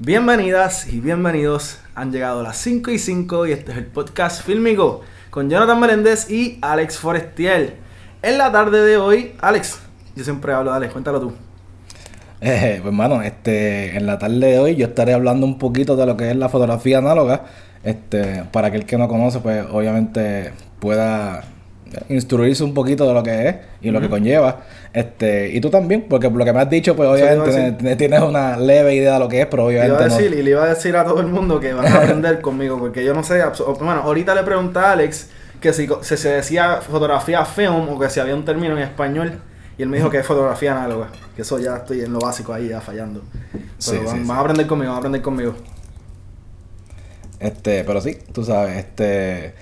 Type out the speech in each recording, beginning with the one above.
Bienvenidas y bienvenidos. Han llegado las 5 y 5 y este es el podcast Filmigo con Jonathan Meléndez y Alex Forestiel. En la tarde de hoy, Alex, yo siempre hablo, Alex, cuéntalo tú. Eh, pues hermano, este, en la tarde de hoy yo estaré hablando un poquito de lo que es la fotografía análoga. Este, para aquel que no conoce, pues obviamente pueda instruirse un poquito de lo que es y lo que conlleva. Este, y tú también, porque por lo que me has dicho, pues obviamente tienes, una leve idea de lo que es, pero obviamente. a decir, Y le iba a decir a todo el mundo que van a aprender conmigo, porque yo no sé. Bueno, ahorita le pregunté a Alex que si, se decía fotografía film o que si había un término en español. Y él me dijo que es fotografía análoga. Que eso ya estoy en lo básico ahí, ya fallando. Pero van, a aprender conmigo, van a aprender conmigo. Este, pero sí, tú sabes, este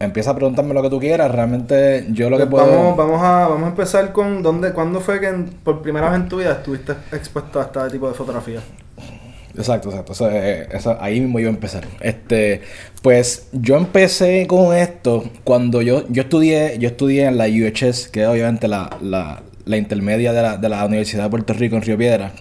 empieza a preguntarme lo que tú quieras. Realmente yo lo que pues puedo. Vamos, vamos, a, vamos a empezar con dónde, cuándo fue que por primera vez en tu vida estuviste expuesto a este tipo de fotografía. Exacto, exacto. Eh, ahí mismo yo a empezar. Este, pues yo empecé con esto cuando yo, yo estudié, yo estudié en la UHS, que es obviamente la, la, la intermedia de la, de la Universidad de Puerto Rico en Río Piedra.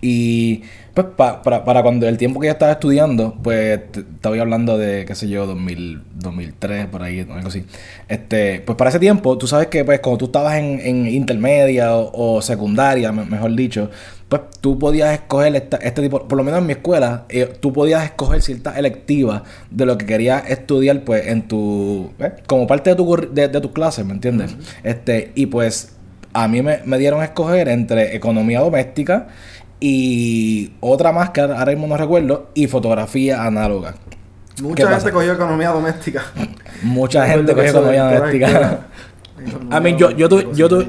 Y pues para, para cuando el tiempo que yo estaba estudiando, pues estaba hablando de, qué sé yo, 2000, 2003, por ahí, algo así. Este, pues para ese tiempo, tú sabes que pues cuando tú estabas en, en intermedia o, secundaria, mejor dicho, pues tú podías escoger este tipo, por lo menos en mi escuela, eh, tú podías escoger ciertas electivas de lo que querías estudiar, pues en tu, ¿eh? como parte de tu, de, tus clases, ¿me entiendes? Este, y pues a mí me, me dieron a escoger entre economía doméstica, y otra más que ahora mismo no recuerdo, y fotografía análoga. Mucha gente cogió economía doméstica. Mucha gente cogió economía doméstica. A mí, yo, yo, yo, yo,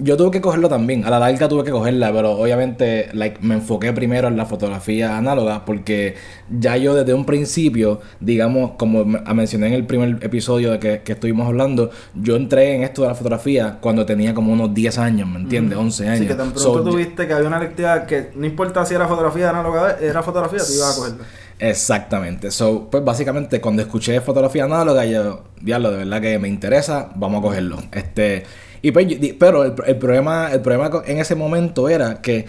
yo tuve que cogerlo también. A la larga tuve que cogerla, pero obviamente like, me enfoqué primero en la fotografía análoga porque ya yo desde un principio, digamos, como mencioné en el primer episodio de que, que, estuvimos hablando, yo entré en esto de la fotografía cuando tenía como unos 10 años, ¿me entiendes? 11 años. Así que tan pronto tuviste que había una lectura que no importa si era fotografía análoga, era fotografía, tú ibas a cogerla. Exactamente. So, pues básicamente cuando escuché fotografía análoga, yo, diablo, de verdad que me interesa, vamos a cogerlo. Este y pues, pero el, problema, el problema en ese momento era que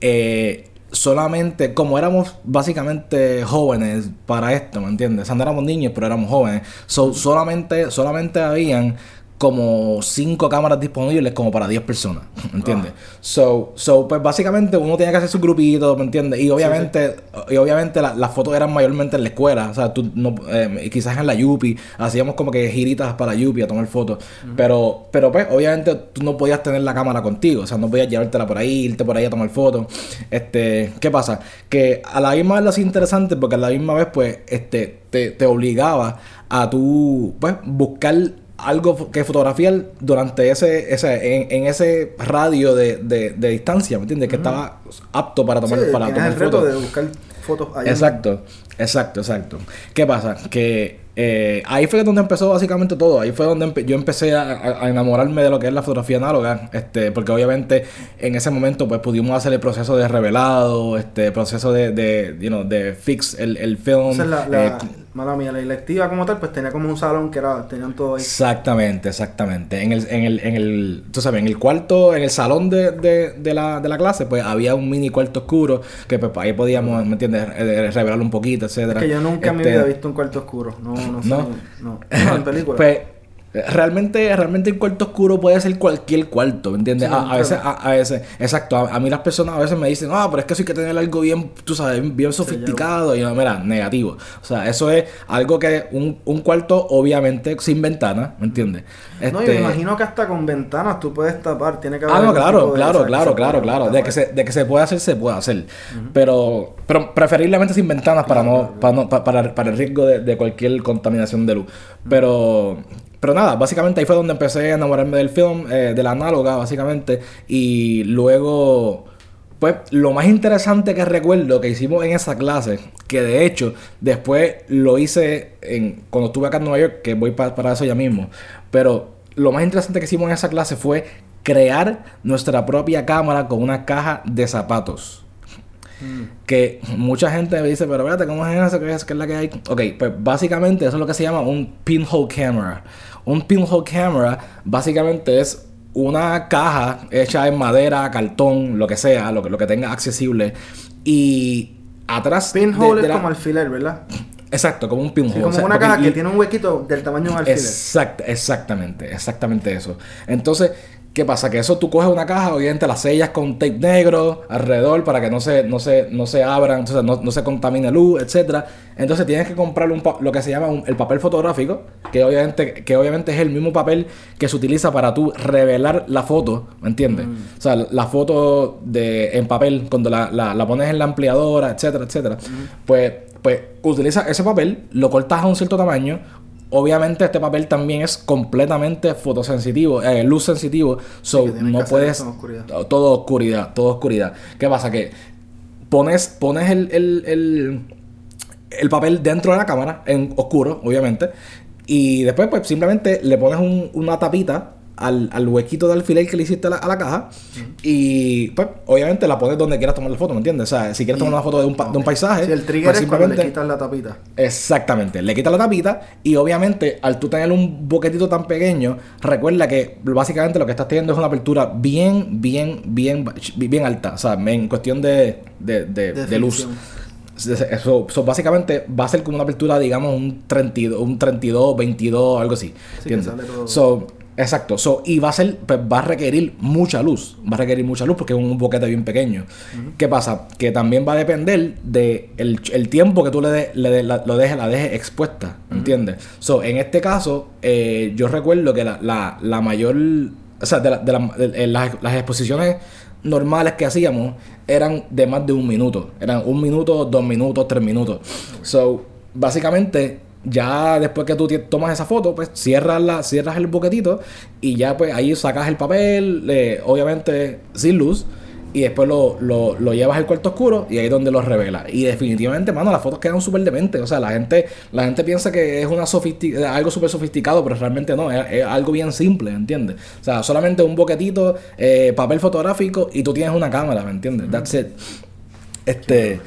eh, solamente, como éramos básicamente jóvenes para esto, ¿me entiendes? O no éramos niños, pero éramos jóvenes. solamente, solamente habían como cinco cámaras disponibles como para 10 personas, ¿me entiendes? Ah. So, so, pues básicamente uno tenía que hacer su grupito, ¿me entiendes? Y obviamente, y obviamente las fotos eran mayormente en la escuela, o sea, tú no, eh, quizás en la Yupi, hacíamos como que giritas para Yupi a tomar fotos, pero, pero pues obviamente tú no podías tener la cámara contigo, o sea, no podías llevártela por ahí, irte por ahí a tomar fotos. Este, ¿qué pasa? Que a la misma vez lo hacía interesante porque a la misma vez pues este te, te obligaba a tú pues buscar algo que fotografiar durante ese, ese en, ese radio de, de, de, distancia, ¿me entiendes? Que estaba apto para tomar, para tomar el reto de buscar fotos. Exacto, exacto, exacto. ¿Qué pasa? Que eh, ahí fue donde empezó básicamente todo. Ahí fue donde yo empecé a, enamorarme de lo que es la fotografía análoga. Este, porque obviamente en ese momento pues pudimos hacer el proceso de revelado, este proceso de, de, you know, de fix el, el film. la, la, eh, mala mía, la electiva como tal, pues tenía como un salón que era, tenían todo ahí. Exactamente, exactamente. En el, en el, en el, tú sabes, en el cuarto, en el salón de, de, de, la, de la clase, pues había un mini cuarto oscuro que pues ahí podíamos, ¿me entiendes? Eh, revelarlo un poquito, etcétera. Es que yo nunca en mi vida este he visto un cuarto oscuro. No, no, no. no. no en película. pues Realmente, realmente el cuarto oscuro puede ser cualquier cuarto, ¿me entiendes? a, veces, a, veces, exacto. A, mí las personas a veces me dicen, ah, pero es que eso hay que tener algo bien, tú sabes, bien sofisticado. Y yo, mira, negativo. O sea, eso es algo que un, un cuarto, obviamente, sin ventana, ¿me entiendes? No, yo me este imagino que hasta con ventanas tú puedes tapar, tiene que haber. Ah, no, claro, claro, claro, claro, claro. De que, se, de que se puede hacer, se puede hacer. Pero, pero preferiblemente sin ventanas para no, para no, para, para el riesgo de, de cualquier contaminación de luz. Pero pero nada, básicamente ahí fue donde empecé a enamorarme del film, eh, de la análoga, básicamente. Y luego, pues lo más interesante que recuerdo que hicimos en esa clase, que de hecho después lo hice cuando estuve acá en Nueva York, que voy para eso ya mismo. Pero lo más interesante que hicimos en esa clase fue crear nuestra propia cámara con una caja de zapatos. Mm. Que mucha gente me dice, pero espérate, ¿cómo es eso? ¿Qué es, la que hay? Ok, pues básicamente eso es lo que se llama un pinhole camera. Un pinhole camera básicamente es una caja hecha en madera, cartón, lo que sea, lo que, lo que tenga accesible, Y atrás. Pinhole de es la- como alfiler, ¿verdad? Exacto, como un pinhole. Sí, como o sea, una caja que tiene un huequito del tamaño de un alfiler. Exact, exactamente, exactamente eso. Entonces, ¿qué pasa? Que eso tú coges una caja, obviamente las sellas con tape negro alrededor para que no se, no se, no se abran, sea, no, no se contamine luz, etcétera. Entonces tienes que comprar un lo que se llama un- el papel fotográfico, que obviamente, que obviamente es el mismo papel que se utiliza para tú revelar la foto, ¿me entiendes? O sea, la foto de, en papel, cuando la, la- la pones en la ampliadora, etcétera, etcétera. Pues, pues utiliza ese papel, lo cortas a un cierto tamaño, Obviamente este papel también es completamente fotosensitivo, eh, luz sensitivo, so no puedes oscuridad. todo oscuridad, todo oscuridad. ¿Qué pasa? Que pones, pones el, el, el, el papel dentro de la cámara, en oscuro, obviamente, y después pues simplemente le pones un- una tapita al, al huequito de alfiler que le hiciste a la, a la caja y pues obviamente la pones donde quieras tomar la foto, ¿me entiendes? O sea, si quieres tomar una foto de un, pa- de un paisaje, Si el trigger pues es cuando le quitas la tapita. Exactamente, le quitas la tapita y obviamente al tú tener un boquetito tan pequeño, recuerda que básicamente lo que estás teniendo es una apertura bien, bien, bien, bien alta, o sea, en cuestión de, de, de- de luz. Eso, eso básicamente va a ser como una apertura, digamos, un 32, un 32, 22, algo así. Sí, que ¿entiendes? sale todo. So, exacto. So, y va a ser, pues va a requerir mucha luz. Va a requerir mucha luz porque es un boquete bien pequeño. ¿Qué pasa? Que también va a depender de el, el tiempo que tú le, de- le de- la, lo dejes, la dejes expuesta. ¿Entiendes? So, en este caso, eh, yo recuerdo que la, la, la mayor. O sea, de, la- de la- de- de las, las exposiciones normales que hacíamos eran de más de un minuto. Eran un minuto, dos minutos, tres minutos. So, básicamente, ya después que tú tomas esa foto, pues cierras, la, cierras el boquetito y ya pues ahí sacas el papel, eh, obviamente sin luz. Y después lo, lo, lo llevas al cuarto oscuro y ahí es donde lo revelas. Y definitivamente, mano, las fotos quedan súper dementes. O sea, la gente, la gente piensa que es una sofisti- algo súper sofisticado, pero realmente no, es, es algo bien simple, ¿entiendes? O sea, solamente un boquetito, eh, papel fotográfico y tú tienes una cámara, ¿me entiendes? That's it. Este.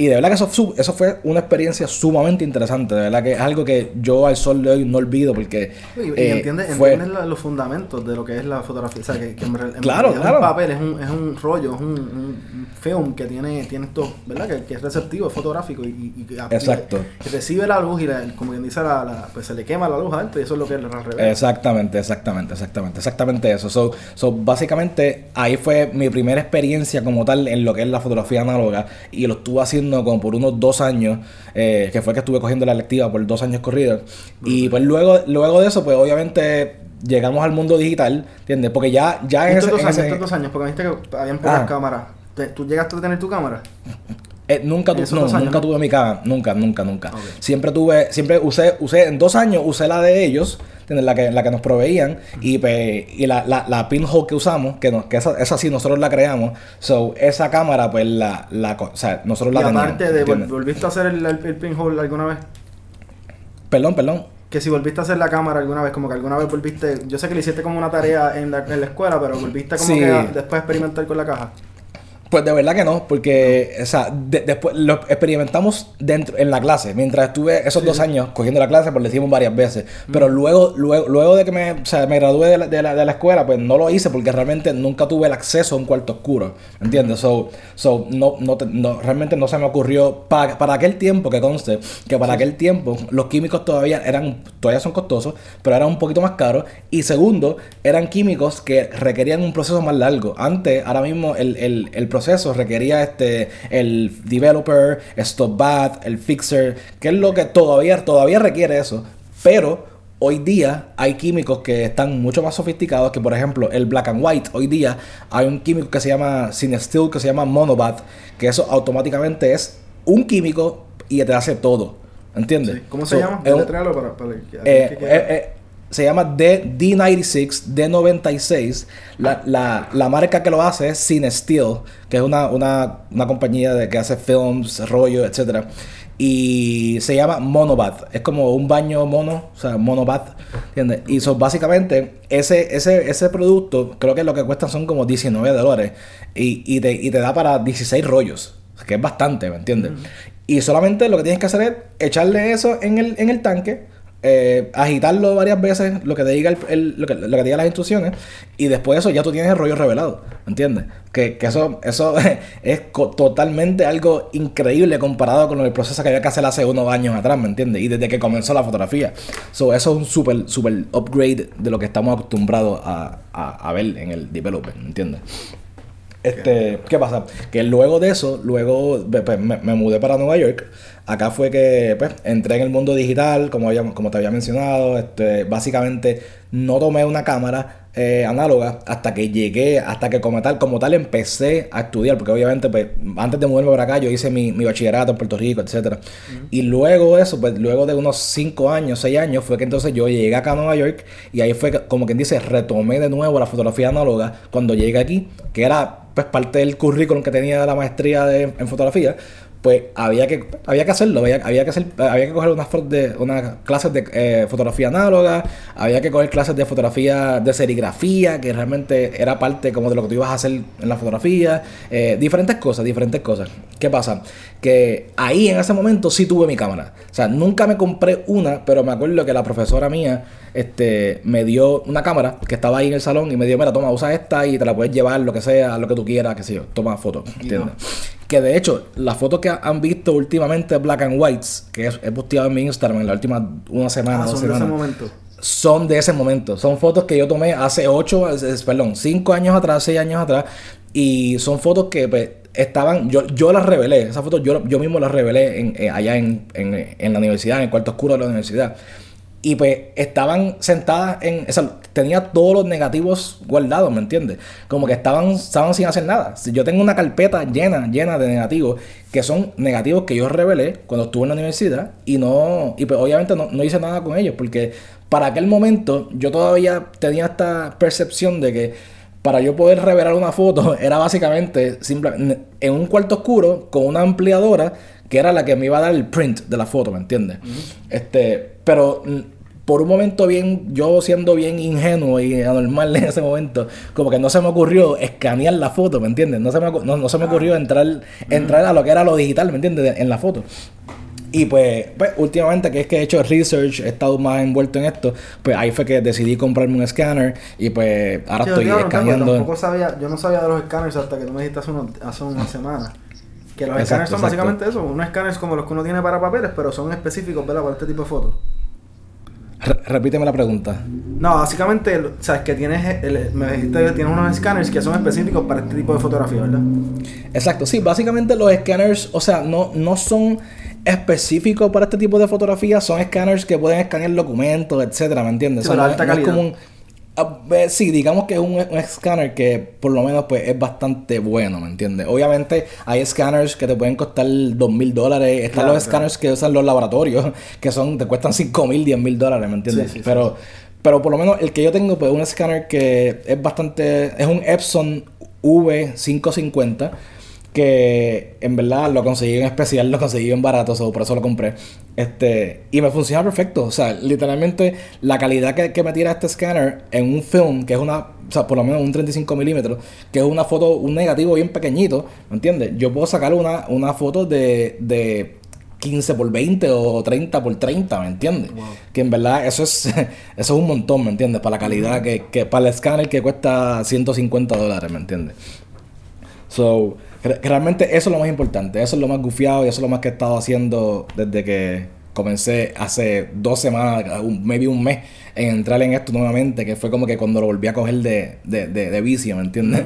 Y de verdad que eso, eso fue una experiencia sumamente interesante. De verdad que es algo que yo al sol de hoy no olvido porque. Y, y eh, entiendes, fue- entiendes los fundamentos de lo que es la fotografía. O sea, que, que en, Claro, claro. un papel, es un, es un rollo, es un, un film que tiene, tiene esto, ¿verdad? Que, que es receptivo, es fotográfico y, y- y que, Exacto. que recibe la luz y la- como quien dice, la, la- pues se le quema la luz alto y eso es lo que es la revela. Exactamente, exactamente, exactamente, exactamente eso. So, so, básicamente ahí fue mi primera experiencia como tal en lo que es la fotografía análoga y lo estuve haciendo como por unos dos años, eh, que fue que estuve cogiendo la electiva por dos años corridos. Y pues luego, luego de eso, pues obviamente llegamos al mundo digital, ¿entiendes? Porque ya, ya en estos dos años, ese- dos años, porque viste que habían pocas Ah. cámaras. ¿Tú llegaste a tener tu cámara? Eh, nunca, tu- ¿En esos no, años, nunca no? tuve mi cámara, nunca, nunca, nunca. Ok. Siempre tuve, siempre usé, usé, en dos años usé la de ellos, ¿entiendes? la que, la que nos proveían, y, pues, y la, la, la pinhole que usamos, que, nos, que esa, esa sí nosotros la creamos, so, esa cámara, pues la, la o sea, nosotros la y teníamos. aparte de. ¿volviste a hacer el, el, el pinhole alguna vez? Perdón, perdón. Que si volviste a hacer la cámara alguna vez, como que alguna vez volviste, yo sé que le hiciste como una tarea en la, en la escuela, pero volviste como Sí. que a- después a experimentar con la caja. Pues de verdad que no, porque o sea, de- después lo experimentamos dentro en la clase. Mientras estuve esos dos años cogiendo la clase, pues lo hicimos varias veces. Pero luego, luego, luego de que me, o sea, me gradué de la, de, la, de la escuela, pues no lo hice porque realmente nunca tuve el acceso a un cuarto oscuro. ¿Entiendes? So, so no, no, te- no- realmente no se me ocurrió. Para, para aquel tiempo, que conste, que para aquel tiempo los químicos todavía eran, todavía son costosos, pero eran un poquito más caros. Y segundo, eran químicos que requerían un proceso más largo. Antes, ahora mismo, el, el, el proceso requería este el developer, stop bat, el fixer, que es lo que todavía, todavía requiere eso. Pero hoy día hay químicos que están mucho más sofisticados que, por ejemplo, el black and white. Hoy día hay un químico que se llama Cinestill, que se llama Monobat, que eso automáticamente es un químico y te hace todo. ¿Entiendes? Sí. ¿Cómo se So, llama? es un- para, para eh, eh, eh, se llama D, D96, D96. La, la, la marca que lo hace es Cinesteel, que es una, una, una compañía de, que hace films, rollo, etc. Y se llama Monobath. Es como un baño mono, o sea, Monobath. ¿Entiendes? Y so, básicamente, ese, ese, ese producto, creo que lo que cuesta son como 19 dólares. Y, y, te, y te da para 16 rollos. Que es bastante, ¿me entiendes? Y solamente lo que tienes que hacer es echarle eso en el, en el tanque, eh, agitarlo varias veces, lo que te diga el, lo, que, diga las instrucciones, y después de eso ya tú tienes el rollo revelado, ¿entiendes? Que, que eso, eso es totalmente algo increíble comparado con el proceso que había que hacer hace unos años atrás, ¿me entiendes? Y desde que comenzó la fotografía. So, eso es un super, super upgrade de lo que estamos acostumbrados a, a, a ver en el development, ¿me entiendes? Este, ¿qué pasa? Que luego de eso, luego pues, me, me, mudé para Nueva York. Acá fue que pues, entré en el mundo digital, como, había, como te había mencionado. Este, básicamente no tomé una cámara eh, análoga hasta que llegué, hasta que como tal, como tal empecé a estudiar, porque obviamente pues, antes de mudarme para acá yo hice mi, mi bachillerato en Puerto Rico, etcétera. Y luego de eso, pues luego de unos 5 años, 6 años, fue que entonces yo llegué acá a Nueva York y ahí fue como quien dice, retomé de nuevo la fotografía análoga cuando llegué aquí, que era pues parte del currículum que tenía la maestría de, en fotografía, pues había que había que hacerlo, había, había que hacer, había que coger unas de unas clases de eh, fotografía análoga, había que coger clases de fotografía de serigrafía, que realmente era parte como de lo que tú ibas a hacer en la fotografía, eh, diferentes cosas, diferentes cosas. ¿Qué pasa? Que ahí en ese momento sí tuve mi cámara. O sea, nunca me compré una, pero me acuerdo que la profesora mía este, me dio una cámara que estaba ahí en el salón y me dijo, mira, toma, usa esta y te la puedes llevar, lo que sea, lo que tú quieras, qué sé yo, toma fotos, ¿entiendes? Que de hecho, las fotos que han visto últimamente Black and Whites, que he posteado en mi Instagram en la última una semana, ah, dos son semanas. de ese momento. Son de ese momento. Son fotos que yo tomé hace ocho, perdón, cinco años atrás, seis años atrás. Y son fotos que pues, estaban, yo, yo las revelé, esas fotos yo, yo mismo las revelé en, eh, allá en, en, en, la universidad, en el cuarto oscuro de la universidad. Y pues estaban sentadas en. O sea, tenía todos los negativos guardados, ¿me entiendes? Como que estaban, estaban sin hacer nada. Yo tengo una carpeta llena, llena de negativos, que son negativos que yo revelé cuando estuve en la universidad. Y no. Y pues obviamente no, no hice nada con ellos. Porque para aquel momento yo todavía tenía esta percepción de que para yo poder revelar una foto era básicamente simplemente en un cuarto oscuro con una ampliadora que era la que me iba a dar el print de la foto, ¿me entiendes? Este, pero por un momento bien, yo siendo bien ingenuo y anormal en ese momento, como que no se me ocurrió escanear la foto, ¿me entiendes? No se me, no, no se me ocurrió entrar, entrar a lo que era lo digital, ¿me entiendes? En la foto. Y pues, pues, últimamente que es que he hecho research, he estado más envuelto en esto, pues ahí fue que decidí comprarme un escáner y pues ahora Sí, estoy yo, escaneando. tampoco sabía, yo no sabía de los escáneres hasta que tú me dijiste hace, unos- hace una semana. Que los escáneres son exacto. básicamente eso, unos escáneres como los que uno tiene para papeles, pero son específicos, ¿verdad? Para este tipo de fotos. Re- repíteme la pregunta. No, básicamente, el- sabes que tienes, el- me dijiste que tienes unos escáneres que son específicos para este tipo de fotografía, ¿verdad? Exacto, sí, básicamente los escáneres, o sea, no, no son específicos para este tipo de fotografía, son escáneres que pueden escanear documentos, etcétera, ¿me entiendes? Sí, O sea, no- alta no es como un- ah, eh, sí, digamos que es un, un escáner que por lo menos pues es bastante bueno, ¿me entiendes? Obviamente hay escáneres que te pueden costar dos mil dólares, están Claro, los claro. escáneres que usan los laboratorios, que son, te cuestan cinco mil, diez mil dólares, ¿me entiendes? Sí, sí, sí. pero, pero por lo menos el que yo tengo pues es un escáner que es bastante, es un Epson V550 que en verdad lo conseguí en especial, lo conseguí en barato, so, por eso lo compré. Este, y me funciona perfecto. O sea, literalmente la calidad que, que me tira este escáner en un film, que es una, o sea, por lo menos un 35 milímetros, que es una foto, un negativo bien pequeñito, ¿me entiendes? Yo puedo sacar una, una foto de, de 15 por 20 o 30 por 30, ¿me entiendes? Wow. Que en verdad eso es, eso es un montón, ¿me entiendes? Para la calidad que, que para el escáner que cuesta 150 dólares, ¿me entiendes? So, realmente eso es lo más importante, eso es lo más gufiado y eso es lo más que he estado haciendo desde que comencé hace dos semanas, un, maybe un mes, en entrar en esto nuevamente, que fue como que cuando lo volví a coger de, de, de, de vicio, ¿me entiendes?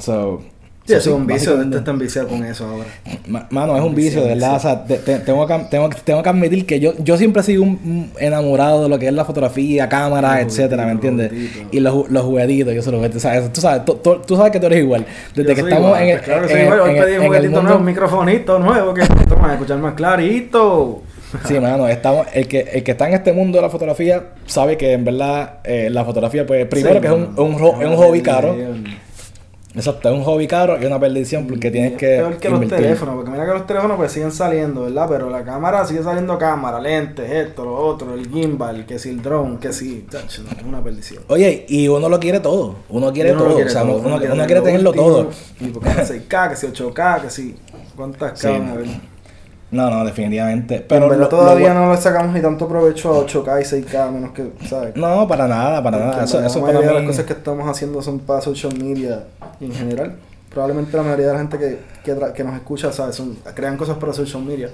So, Sí, eso es un vicio, básicamente- este está enviciado con eso ahora. Ma- Mano, es un Vicio, de verdad. O sea, te- te- tengo, que, tengo, tengo que admitir que yo, yo siempre he sido un, un enamorado de lo que es la fotografía, cámara, Los etcétera, ¿me entiendes? los. Y los, los juguetitos, yo se los juguetitos. ¿sabes? Tú sabes, tú, sabes que tú eres igual. Desde Yo que estamos igual, en el. claro que en soy igual. Hoy en pedí un juguetito mundo- nuevo, un microfonito nuevo que toma a escuchar más clarito. Sí, mano, estamos, el que, el que está en este mundo de la fotografía sabe que en verdad eh, la fotografía, pues, primero Sí, que es un, un, ro- es un hobby caro. Bien. Exacto, es un hobby caro y una perdición porque tienes Y es que. peor que los teléfonos, porque mira que los teléfonos pues siguen saliendo, ¿verdad? Pero la cámara sigue saliendo cámara, lentes, esto, lo otro, el gimbal, que si el drone, que si, chacho, no, es una perdición. Oye, y uno lo quiere todo. Uno quiere Uno todo. quiere o sea, todo, uno, uno quiere quiere lo tenerlo último, todo. Y porque 6K, que si 8K, que si, ¿cuántas Sí. No, no, definitivamente. Pero lo- todavía lo- no le sacamos ni tanto provecho a 8K y 6K, menos que, ¿sabes? No, para nada, para Porque nada. Eso, eso mayoría para de las cosas que estamos haciendo son para social media y en general. Probablemente la mayoría de la gente que, que, nos escucha, ¿sabes? Son, crean cosas para social media.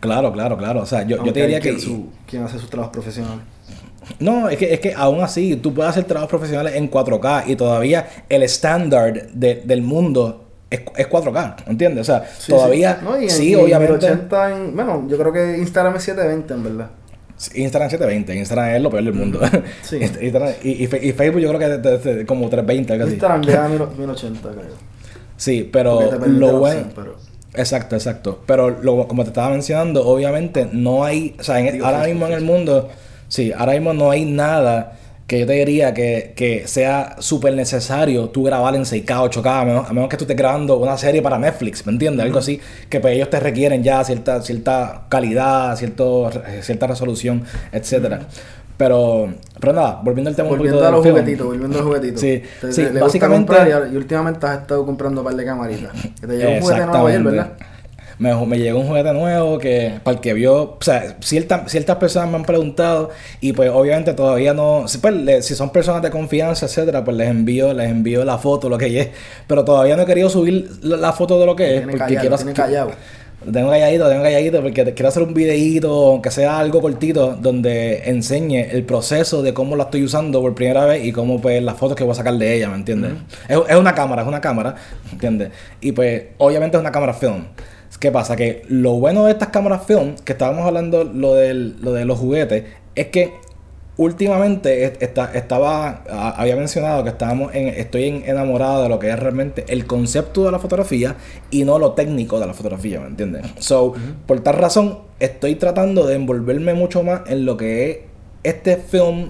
Claro, claro, claro. O sea, yo, yo te diría que... su, quien hace sus trabajos profesionales. No, es que, es que aún así tú puedes hacer trabajos profesionales en 4K y todavía el estándar de- del mundo es, es 4K, ¿entiendes? O sea, Sí, todavía, sí. No, y en- sí, y en obviamente... 1080 en, bueno, yo creo que Instagram es 720 en verdad. Instagram 720, Instagram es lo peor del mundo. Sí. Instagram- y, y Fe- y Facebook yo creo que es de- de- de como 320, algo así. Instagram llega a 1000 1080, creo. Sí, pero lo bueno... pero- Exacto, exacto. Pero lo- como te estaba mencionando, obviamente no hay, o sea, en- ahora mismo en el mundo, sí, ahora mismo no hay nada que yo te diría que, que sea súper necesario tú grabar en 6K, 8K, a menos, a menos que tú estés grabando una serie para Netflix, ¿me entiendes? Algo así, que pues ellos te requieren ya cierta, cierta calidad, cierto, cierta resolución, etcétera. Pero, pero nada, volviendo al tema un Volviendo poquito a los juguetitos, volviendo a los juguetitos. Sí, Te- sí, te- básicamente- y, y últimamente has estado comprando un par de camaritas. Que te llegó un juguete nuevo ayer. ¿verdad? Me, me llegó un juguete nuevo que, para el que vio, o sea, cierta- ciertas personas me han preguntado y pues obviamente todavía no, si, pues, le- si son personas de confianza, etcétera, pues les envío, les envío la foto, lo que es, pero todavía no he querido subir la, la foto de lo que es, porque callado, quiero tiene callado. tengo calladito, tengo calladito porque te- quiero hacer un videíto, aunque sea algo cortito, donde enseñe el proceso de cómo la estoy usando por primera vez y cómo pues las fotos que voy a sacar de ella, ¿me entiendes? es, es una cámara, es una cámara, ¿entiendes? Y pues obviamente es una cámara film. ¿Qué pasa? Que lo bueno de estas cámaras film, que estábamos hablando lo, del, lo de los juguetes, es que últimamente est- esta- estaba a- había mencionado que estábamos en, estoy en- enamorado de lo que es realmente el concepto de la fotografía y no lo técnico de la fotografía, ¿me entiendes? So, por tal razón estoy tratando de envolverme mucho más en lo que es este film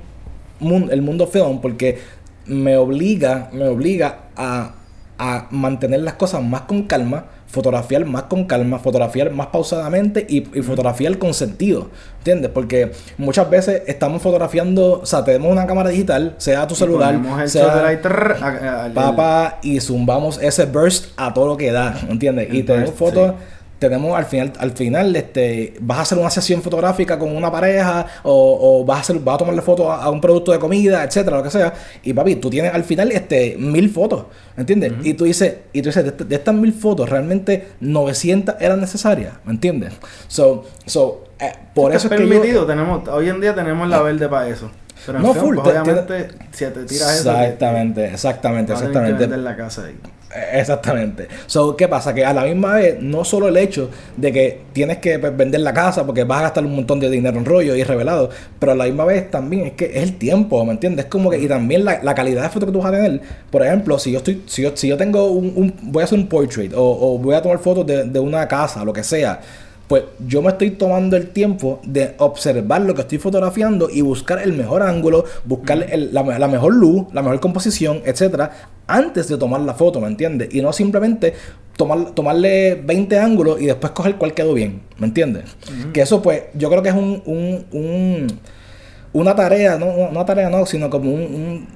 el mundo film porque me obliga me obliga a, a mantener las cosas más con calma fotografiar más con calma, fotografiar más pausadamente y, y fotografiar con sentido, ¿entiendes? Porque muchas veces estamos fotografiando, o sea, tenemos una cámara digital, sea tu celular, sea trrr, a- a- papá, y zumbamos ese burst a todo lo que da, ¿entiendes? Y tenemos fotos, sí. Tenemos al final, al final, este, vas a hacer una sesión fotográfica con una pareja, o, o vas a hacer, vas a tomarle fotos a, a un producto de comida, etcétera, lo que sea. Y papi, tú tienes al final este mil fotos, ¿entiendes? Y tú dices, y tú dices, de, est- de estas mil fotos, realmente 900 eran necesarias, ¿me entiendes? So, so, eh, por eso es que yo- permitido, tenemos, hoy en día tenemos la verde para eso. Pero No, full, pues, te- obviamente, si te tiras eso, te- Exactamente, exactamente, exactamente. vender la casa ahí. Exactamente. So, ¿qué pasa? Que a la misma vez, no solo el hecho de que tienes que pues, vender la casa porque vas a gastar un montón de dinero en rollo y revelado, pero a la misma vez también es que es el tiempo, ¿me entiendes? Es como que, y también la, la calidad de foto que tú vas a tener. Por ejemplo, si yo estoy, si yo, si yo tengo un, un- voy a hacer un portrait o, o voy a tomar fotos de, de una casa, lo que sea. Pues yo me estoy tomando el tiempo de observar lo que estoy fotografiando y buscar el mejor ángulo, buscar el- la, la mejor luz, la mejor composición, etcétera, antes de tomar la foto, ¿me entiendes? Y no simplemente tomar, tomarle 20 ángulos y después coger cuál quedó bien, ¿me entiendes? Que eso, pues, yo creo que es un, un, un- una tarea, no una tarea, no, sino como un, un-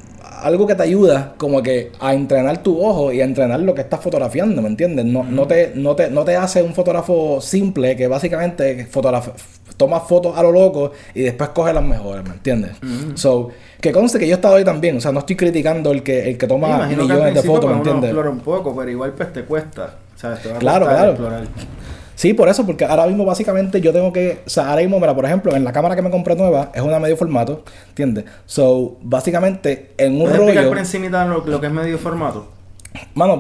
algo que te ayuda como que a entrenar tu ojo y a entrenar lo que estás fotografiando, ¿me entiendes? No, no, te, no, te, no te hace un fotógrafo simple que básicamente toma fotos a lo loco y después coge las mejores, ¿me entiendes? So, que conste que yo he estado ahí también, o sea, no estoy criticando el que, el que toma imagino que millones de fotos, ¿me pues, uno entiendes? explora un poco, pero igual pues te cuesta. ¿sabes? Te va a Claro, claro. explorar. Sí, por eso, porque ahora mismo básicamente yo tengo que, o sea, ahora mismo, mira, por ejemplo, en la cámara que me compré nueva es una medio formato, ¿entiendes? So, básicamente en un ¿Puedes explicar rollo, por encima lo, lo que es medio formato? mano,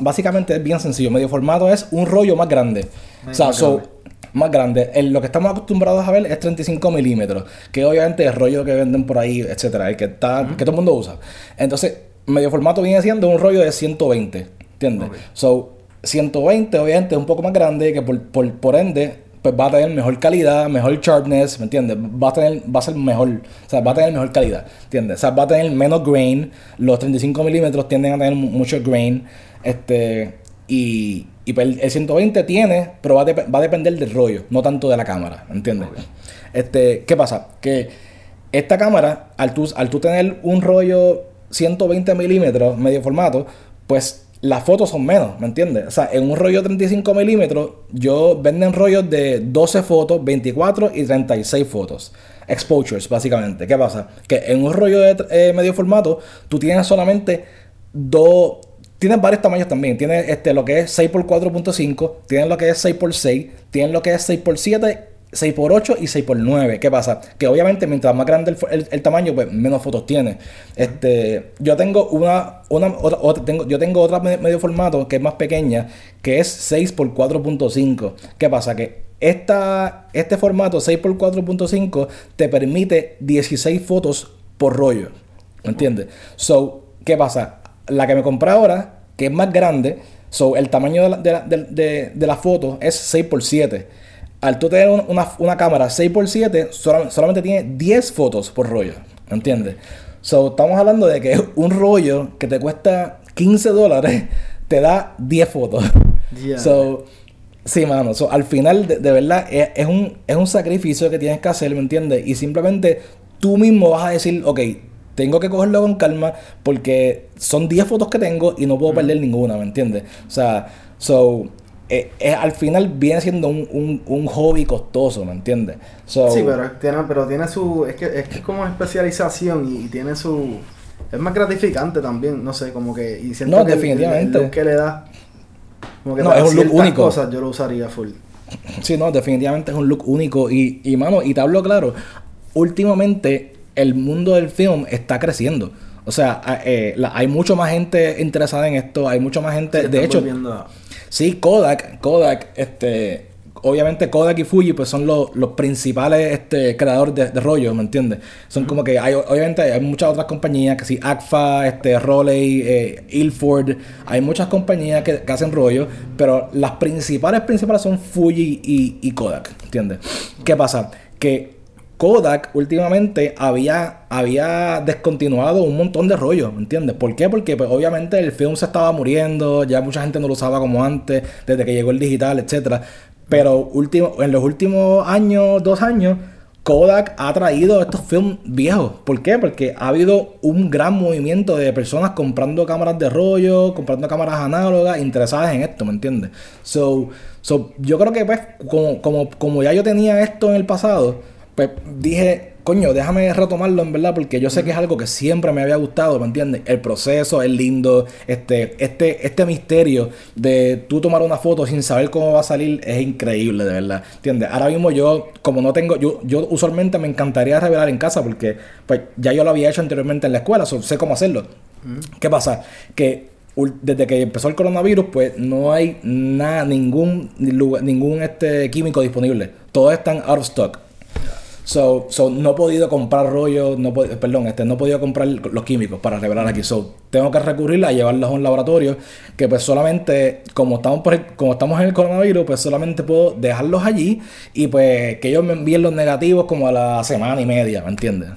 básicamente es bien sencillo, medio formato es un rollo más grande, o sea, más so, grande. más grande. El- lo que estamos acostumbrados a ver es 35 milímetros, que obviamente es el rollo que venden por ahí, etcétera, el que está, que todo el mundo usa. Entonces, medio formato viene siendo un rollo de 120, ¿entiendes? Ok. So, 120 obviamente es un poco más grande, que por, por, por ende, pues va a tener mejor calidad, mejor sharpness, ¿me entiendes? Va a tener, va a ser mejor, o sea, va a tener mejor calidad, ¿entiendes? O sea, va a tener menos grain, los 35 milímetros tienden a tener mu- mucho grain, este, y, y pues el, el 120 tiene, pero va a, va a depender del rollo, no tanto de la cámara, ¿entiendes? Este, ¿qué pasa? Que esta cámara, al tú, al tú tener un rollo 120 milímetros, medio formato, pues las fotos son menos, ¿me entiendes? O sea, en un rollo de 35 milímetros, yo venden rollos de 12 fotos, 24 y 36 fotos. Exposures, básicamente. ¿Qué pasa? Que en un rollo de eh, medio formato, tú tienes solamente dos. Tienes varios tamaños también. Tienes este, lo que es 6x4.5, tienes lo que es 6x6, tienes lo que es 6x7 6x8 y 6x9. ¿Qué pasa? Que obviamente mientras más grande el, tamaño, pues menos fotos tiene. Este, yo tengo una, una otra, tengo, yo tengo otra medio formato que es más pequeña, que es 6x4.5. ¿Qué pasa? Que esta, este formato 6x4.5 te permite 16 fotos por rollo. ¿Me entiendes? So, ¿qué pasa? La que me compré ahora, que es más grande, so, el tamaño de la, de, de, de la foto es 6x7 al tú tener una, cámara 6x7, solamente tiene 10 fotos por rollo. ¿Entiendes? So, estamos hablando de que un rollo que te cuesta 15 dólares te da 10 fotos. So, sí, mano. So, al final, de, verdad, es, un, es un sacrificio que tienes que hacer, ¿me entiendes? Y simplemente tú mismo vas a decir, ok, tengo que cogerlo con calma porque son 10 fotos que tengo y no puedo perder ninguna, ¿me entiendes? O sea, so, eh, eh, al final viene siendo un, un, hobby costoso, ¿me entiendes? sí, pero tiene, pero tiene su. Es que es, que es como especialización y, tiene su. Es más gratificante también, no sé, como que. Y siento no, definitivamente. El, que le da. Como que no, es un look único. cosas yo lo usaría full. Sí, no, definitivamente es un look único. Y, y mano, y te hablo claro, últimamente el mundo del film está creciendo. O sea, eh, hay mucho más gente interesada en esto, hay mucho más gente. de hecho, Sí, Kodak, Kodak, este, obviamente Kodak y Fuji pues son los, principales este, creadores de, de rollos, ¿me entiendes? Son como que hay, obviamente hay muchas otras compañías, que sí, ACFA, este, Roley, eh, Ilford, hay muchas compañías que, hacen rollos, pero las principales, principales son Fuji y, y Kodak, ¿entiendes? ¿Qué pasa? Que Kodak últimamente había, había descontinuado un montón de rollos, ¿me entiendes? ¿Por qué? Porque pues, obviamente el film se estaba muriendo, ya mucha gente no lo usaba como antes, desde que llegó el digital, etc. Pero último, en los últimos años, dos años, Kodak ha traído estos films viejos. ¿Por qué? Porque ha habido un gran movimiento de personas comprando cámaras de rollo, comprando cámaras análogas, interesadas en esto, ¿me entiendes? So, so yo creo que pues, como, como, como ya yo tenía esto en el pasado, pues dije, coño, déjame retomarlo en verdad, porque yo sé que es algo que siempre me había gustado, ¿me entiendes? El proceso es lindo, este, este, este misterio de tú tomar una foto sin saber cómo va a salir es increíble, de verdad, ¿entiendes? Ahora mismo yo, como no tengo, yo, yo usualmente me encantaría revelar en casa, porque pues ya yo lo había hecho anteriormente en la escuela, sé cómo hacerlo. ¿Qué pasa? Que desde que empezó el coronavirus, pues no hay nada, ningún, ningún este, químico disponible. Todos están out of stock. So, so no he podido comprar rollos, no perdón, este, no he podido comprar los químicos para revelar aquí. So, tengo que recurrir a llevarlos a un laboratorio que pues solamente, como estamos, por como estamos en el coronavirus, pues solamente puedo dejarlos allí y pues que ellos me envíen los negativos como a la semana y media, ¿me entiendes?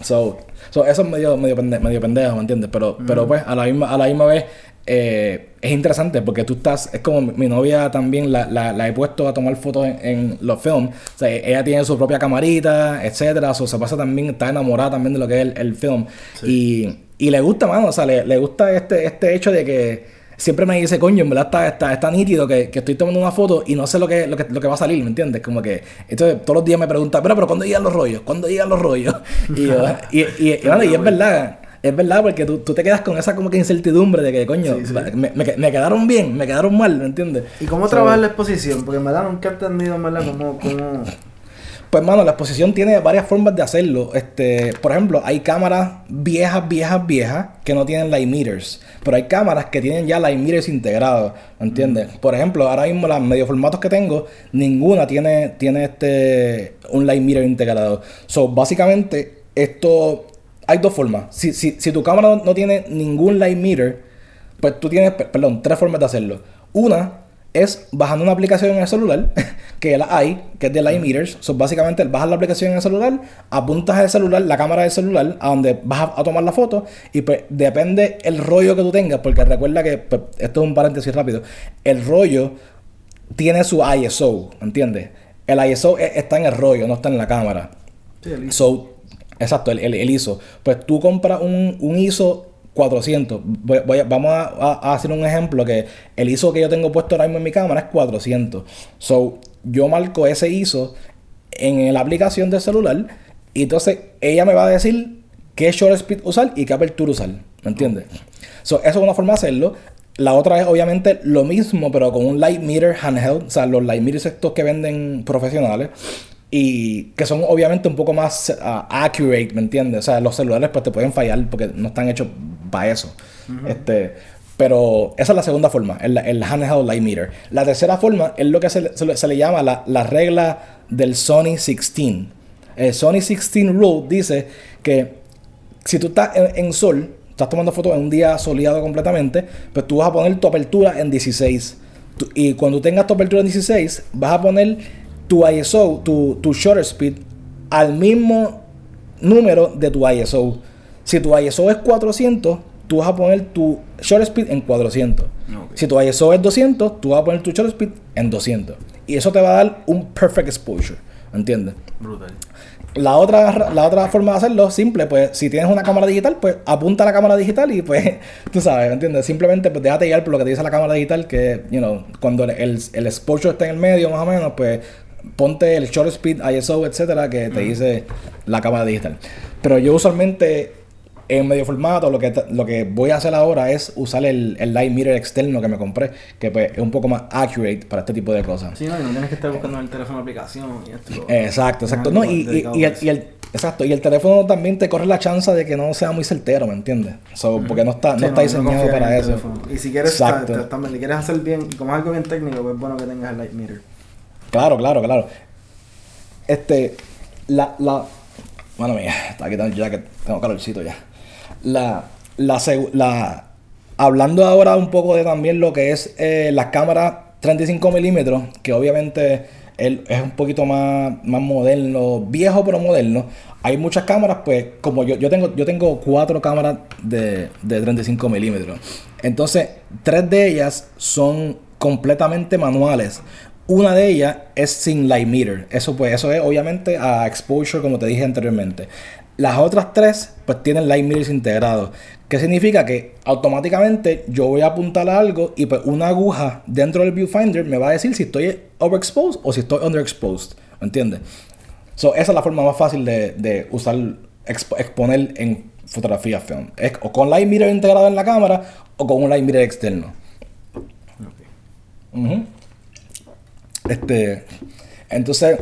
So, so eso es medio, medio, medio pendejo, ¿me entiendes? Pero, pero pues a la misma, a la misma vez eh, es interesante porque tú estás, es como mi novia también la, la, he puesto a tomar fotos en, los films. O sea, ella tiene su propia camarita, etcétera. O se pasa también, está enamorada también de lo que es el, film. Y, y, le gusta, mano, o sea, le, le, gusta este, este hecho de que siempre me dice, coño, en verdad está, está, está nítido que, que, estoy tomando una foto y no sé lo que, lo que, lo que va a salir, ¿me entiendes? Como que, entonces todos los días me pregunta, pero, pero ¿cuándo llegan los rollos? ¿Cuándo llegan los rollos? Y, y, y, y es verdad es verdad, porque tú, tú, te quedas con esa como que incertidumbre de que, coño, Me, me, quedaron bien, me quedaron mal, ¿me entiendes? ¿Y cómo trabajar la exposición? Porque en verdad nunca he entendido, en verdad, cómo... cómo... Pues, mano, la exposición tiene varias formas de hacerlo. Este, por ejemplo, hay cámaras viejas, viejas, viejas que no tienen light meters. Pero hay cámaras que tienen ya light meters integrados, ¿me entiendes? Por ejemplo, ahora mismo las medio formatos que tengo, ninguna tiene, tiene este, un light meter integrado. So, básicamente, esto hay dos formas. Si, si, si tu cámara no, tiene ningún light meter, pues tú tienes, perdón, tres formas de hacerlo. Una es bajando una aplicación en el celular, que la hay, que es de light meters. So, básicamente, bajas la aplicación en el celular, apuntas el celular, la cámara del celular, a donde vas a, tomar la foto, y pues depende el rollo que tú tengas, porque recuerda que, pues, esto es un paréntesis rápido, el rollo tiene su ISO, ¿entiendes? El ISO e, está en el rollo, no está en la cámara. Sí, so, Exacto, el, el, ISO. Pues tú compras un, un ISO 400. Voy- voy a- vamos a, a- a hacer un ejemplo que el ISO que yo tengo puesto ahora mismo en mi cámara es 400. So, yo marco ese ISO en la aplicación del celular y entonces ella me va a decir qué shutter speed usar y qué apertura usar. ¿Me entiendes? So, eso es una forma de hacerlo. La otra es obviamente lo mismo, pero con un light meter handheld, o sea, los light meters estos que venden profesionales y que son obviamente un poco más ah, accurate, ¿me entiendes? O sea, los celulares pues te pueden fallar porque no están hechos para eso. Este, pero esa es la segunda forma, el, el handheld light meter. La tercera forma es lo que se, le- se le- se le llama la, la regla del Sony 16. El Sony 16 Rule dice que si tú estás en, en sol, estás tomando fotos en un día soleado completamente, pues tú vas a poner tu apertura en 16. Tu- y cuando tengas tu apertura en 16, vas a poner tu ISO, tu, tu shutter speed, al mismo número de tu ISO. Si tu ISO es 400, tú vas a poner tu shutter speed en 400. Ok. Si tu ISO es 200, tú vas a poner tu shutter speed en 200. Y eso te va a dar un perfect exposure. ¿Entiendes? Brutal. La otra, la otra forma de hacerlo, simple, pues si tienes una cámara digital, pues apunta a la cámara digital y pues, tú sabes, ¿entiendes? Simplemente pues déjate guiar por lo que te dice la cámara digital, que, you know, cuando el, el, el exposure está en el medio, más o menos, pues ponte el shutter speed, ISO, etcétera, que te dice la cámara digital. Pero yo usualmente en medio formato, lo que, lo que voy a hacer ahora es usar el, el light meter externo que me compré, que pues es un poco más accurate para este tipo de cosas. Sí, no, y no tienes que estar buscando en el teléfono aplicación y esto. Exacto, exacto. No, y, y- el, eso. y el- exacto, y el teléfono también te corre la chance de que no sea muy certero, ¿me entiendes? So, Porque no está, no está diseñado para eso. teléfono. Y si quieres, ta- también, si quieres hacer bien, como es algo bien técnico, pues es bueno que tengas el light meter. Claro, claro, claro. Este, la, la, bueno, mía, está quitando ya que tengo calorcito ya. La, la, la, hablando ahora un poco de también lo que es eh, las cámaras 35 milímetros, que obviamente es un poquito más, más moderno, viejo pero moderno. Hay muchas cámaras, pues, como yo, yo tengo, yo tengo cuatro cámaras de, de 35 milímetros. Entonces, tres de ellas son completamente manuales. Una de ellas es sin light meter. Eso pues, eso es obviamente a exposure, como te dije anteriormente. Las otras tres, pues tienen light meters integrados. ¿Qué significa? Que automáticamente yo voy a apuntar a algo y pues una aguja dentro del viewfinder me va a decir si estoy overexposed o si estoy underexposed. ¿Me entiendes? So, esa es la forma más fácil de, de usar, expo- exponer en fotografía film. Es o con light meter integrado en la cámara o con un light meter externo. Este, entonces,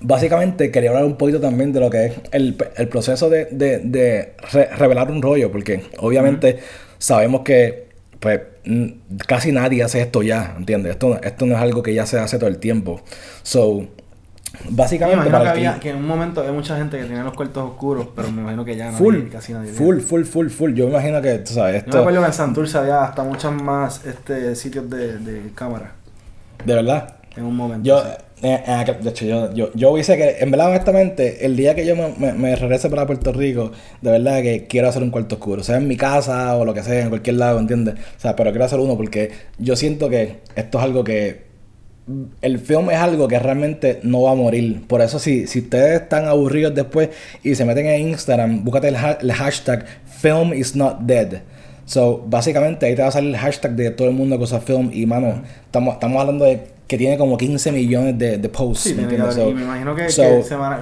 básicamente quería hablar un poquito también de lo que es el, el proceso de, de- de re- revelar un rollo, porque obviamente sabemos que pues casi nadie hace esto ya, ¿entiendes? Esto, esto no es algo que ya se hace todo el tiempo. So, Me básicamente que, para el que- había, que en un momento había mucha gente que tenía los cuartos oscuros, pero me imagino que ya no full, casi nadie. full, full, full, full. Yo me imagino que, tú sabes, Yo me esto, acuerdo que en Santurce había hasta muchos más este, sitios de, de cámara de verdad. En un momento. Yo, sí. eh, eh, aquel- de hecho, yo, yo, yo hice que, en verdad, honestamente, el día que yo me, me, me regrese para Puerto Rico, de verdad que quiero hacer un cuarto oscuro, sea en mi casa o lo que sea, en cualquier lado, ¿entiendes? O sea, pero quiero hacer uno porque yo siento que esto es algo que. El film es algo que realmente no va a morir. Por eso, si, si ustedes están aburridos después y se meten en Instagram, búscate el, ha- el hashtag Film is not dead. So, básicamente ahí te va a salir el hashtag de todo el mundo que usa film. Y mano, estamos, estamos hablando de que tiene como 15 millones de, de posts. Sí, ¿me entiendes? So- y me imagino que, so-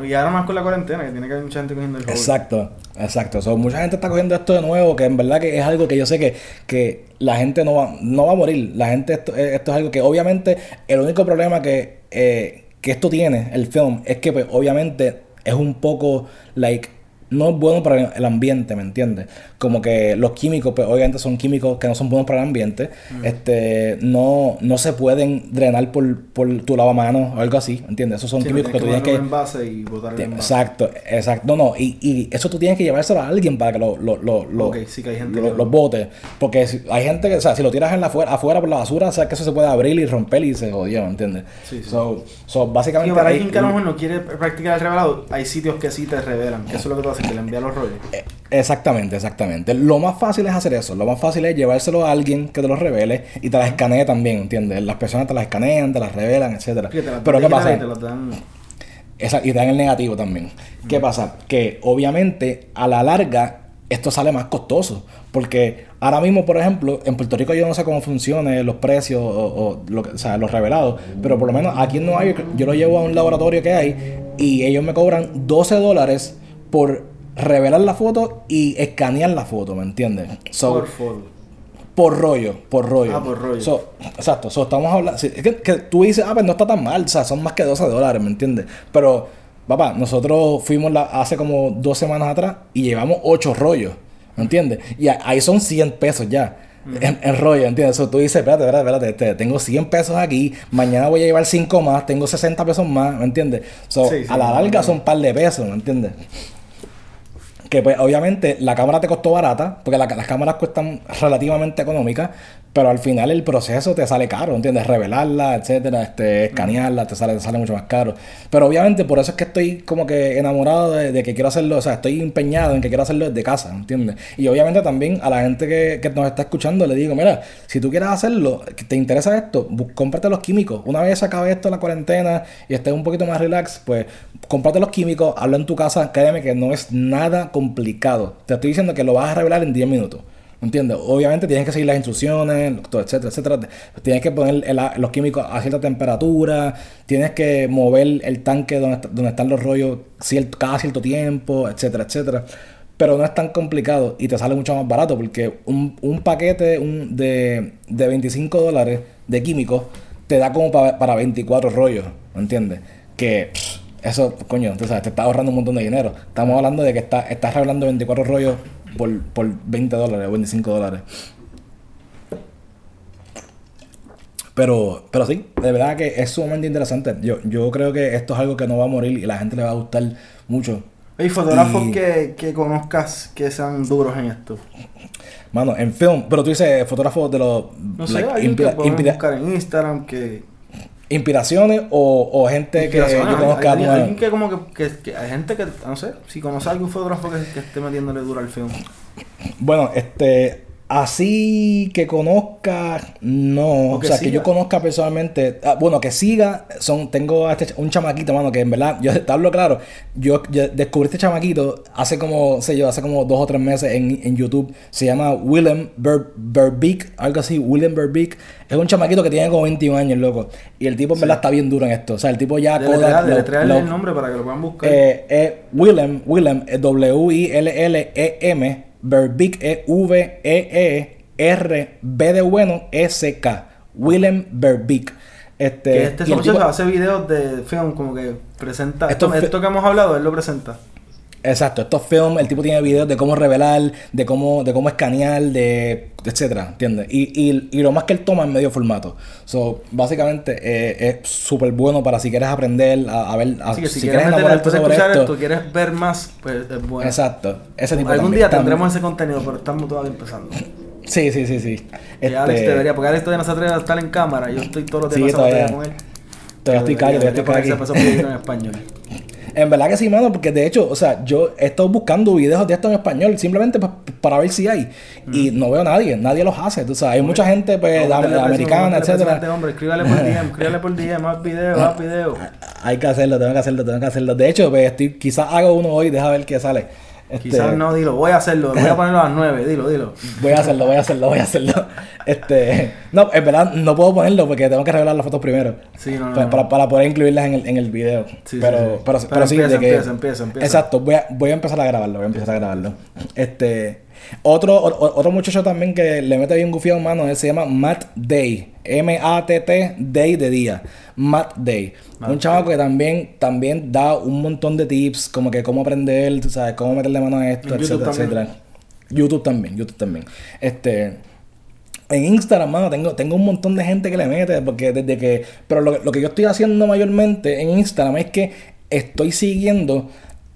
que y ahora más con la cuarentena, que tiene que haber mucha gente cogiendo el hobby. Exacto, exacto. So, mucha gente está cogiendo esto de nuevo, que en verdad que es algo que yo sé que, que la gente no va, no va a morir. La gente, esto, eh, esto es algo que obviamente el único problema que, eh, que esto tiene, el film, es que pues obviamente es un poco, like, no es bueno para el ambiente, ¿me entiendes? Como que los químicos, pues obviamente son químicos que no son buenos para el ambiente. Este, no, no se pueden drenar por, por tu lavamanos o algo así, ¿entiendes? Esos son Sí, químicos que tú tienes que... envase y botar. Exacto, exacto. No, no, y, y eso tú tienes que llevárselo a alguien para que lo, lo, lo, lo, Ok, sí que hay gente lo- que- bote. Porque si- hay gente que, o sea, si lo tiras en la afuera, afuera por la basura, sabes que eso se puede abrir y romper y se jodió, ¿entiendes? Sí, sí. So, so, Sí, básicamente. para hay- alguien que a lo mejor no quiere practicar el revelado, hay sitios que sí te revelan. Que eso es lo que tú que le envías los rollos. Eh, Exactamente, exactamente. Lo más fácil es hacer eso. Lo más fácil es llevárselo a alguien que te lo revele y te las escanee también, ¿entiendes? Las personas te las escanean, te las revelan, etcétera. Pero ¿qué pasa? y te dan- Esa- y te dan el negativo también. ¿Qué pasa? Que obviamente a la larga esto sale más costoso. Porque ahora mismo, por ejemplo, en Puerto Rico yo no sé cómo funcionan los precios o, lo o sea, los revelados, pero por lo menos aquí en Nueva York yo lo llevo a un laboratorio que hay y ellos me cobran 12 dólares por revelar la foto y escanear la foto, ¿me entiendes? por foto. Por rollo, por rollo. Ah, por rollo. exacto, estamos hablando. es que, que, tú dices, ah, pues no está tan mal, o sea, son más que 12 dólares, ¿me entiendes? Pero Papá, nosotros fuimos hace como dos semanas atrás y llevamos ocho rollos, ¿me entiendes? Y ahí son 100 pesos ya. En, rollo, ¿entiendes? Eso tú dices, espérate, espérate, espérate, este, tengo 100 pesos aquí, mañana voy a llevar 5 más, tengo 60 pesos más, ¿me entiendes? So, a la larga son un par de pesos, ¿me entiendes? Que pues obviamente la cámara te costó barata, porque las cámaras cuestan relativamente económicas, pero al final el proceso te sale caro, ¿entiendes? Revelarla, etcétera, este, escanearla, te sale, te sale mucho más caro. Pero obviamente por eso es que estoy como que enamorado de, que quiero hacerlo, o sea, estoy empeñado en que quiero hacerlo desde casa, ¿entiendes? Y obviamente también a la gente que, nos está escuchando le digo, mira, si tú quieres hacerlo, que te interesa esto, cómprate los químicos. Una vez acabe esto la cuarentena y estés un poquito más relax, pues cómprate los químicos, habla en tu casa, créeme que no es nada complicado. Te estoy diciendo que lo vas a revelar en 10 minutos. ¿Entiendes? Obviamente tienes que seguir las instrucciones, etcétera, etcétera. Tienes que poner los químicos a cierta temperatura, tienes que mover el tanque donde, donde están los rollos cada cierto tiempo, etcétera, etcétera. Pero no es tan complicado y te sale mucho más barato porque un, paquete de, de 25 dólares de químicos te da como para 24 rollos, ¿me entiendes? Que eso, coño, tú sabes, te está ahorrando un montón de dinero. Estamos hablando de que está, estás revelando 24 rollos por, por 20 dólares o 25 dólares. Pero, pero sí, de verdad que es sumamente interesante. Yo, yo creo que esto es algo que no va a morir y la gente le va a gustar mucho. ¿Hay fotógrafos Que, que, conozcas que sean duros en esto? Mano, en film, pero tú dices fotógrafos de los... No sé, hay que buscar en Instagram que inspiraciones o, o gente que yo conozca hay, alguien que como que, que, hay gente que no sé si conoce a algún fotógrafo que, que esté metiéndole duro al film. Bueno este Así que conozca, no. O, sea, que yo conozca personalmente. Ah, bueno, que siga. Son, tengo este, un chamaquito, mano, que en verdad, yo te hablo claro. Yo, descubrí este chamaquito hace como, sé yo, hace como dos o tres meses en, en YouTube. Se llama Willem Ber, Berbeek, algo así. Willem Berbeek. Es un chamaquito que tiene como 21 años, loco. Y el tipo, en verdad, está bien duro en esto. O sea, el tipo ya. Deletrearle el nombre para que lo puedan buscar. Eh, eh, Willem, Willem, W-I-L-L-E-M. Verbeek E V E E R B de bueno S K. Willem Verbeek. Este, que este muchacho hace videos de film como que presenta esto, esto que hemos hablado, él lo presenta. Exacto, estos films, el tipo tiene videos de cómo revelar, de cómo, de cómo escanear, de etcétera, ¿entiendes? Y, y, lo más que él toma en medio formato. So, básicamente eh, es súper bueno para si quieres aprender a, ver, si, quieres enamorarte sobre esto. quieres ver más, pues es bueno. Exacto, ese tipo Algún día tendremos ese contenido, pero estamos todavía empezando. Sí, sí, sí, sí. Y Alex este debería, porque Alex todavía no se atreve a estar en cámara. Yo estoy todos los días sí, con él. Todavía estoy callo, todavía estoy callo. en español. En verdad que sí, mano, porque de hecho, o sea, yo he estado buscando videos de esto en español simplemente para ver si hay. Y no veo a nadie, nadie los hace. Tú sabes, hay mucha gente pues, americana, etcétera. Hombre, escríbale por DM, escríbale por DM, más videos, más videos. Hay que hacerlo, tengo que hacerlo, tengo que hacerlo. De hecho, pues, estoy, quizás hago uno hoy, deja ver qué sale. Este, Quizás no, dilo, voy a hacerlo, voy a ponerlo a las 9, dilo, dilo. Voy a hacerlo, voy a hacerlo, voy a hacerlo. Este, no, en verdad no puedo ponerlo porque tengo que revelar las fotos primero. Sí, no, no, para, para, poder incluirlas en el, en el video. Sí, pero, sí, pero, pero, sí, empieza, de que, empieza, empieza, empieza. Exacto, voy a, voy a empezar a grabarlo, voy a empezar a grabarlo. Este, otro, otro muchacho también que le mete bien gufiado mano, él se llama Matt Day. M-A-T-T, Day de día. Matt Day. un chavo que también, también da un montón de tips, como que cómo aprender, tú sabes, cómo meterle mano a esto, etcétera, etcétera. YouTube también, YouTube también. Este. En Instagram, mano, tengo, tengo un montón de gente que le mete, porque desde que. Pero lo, lo que yo estoy haciendo mayormente en Instagram es que estoy siguiendo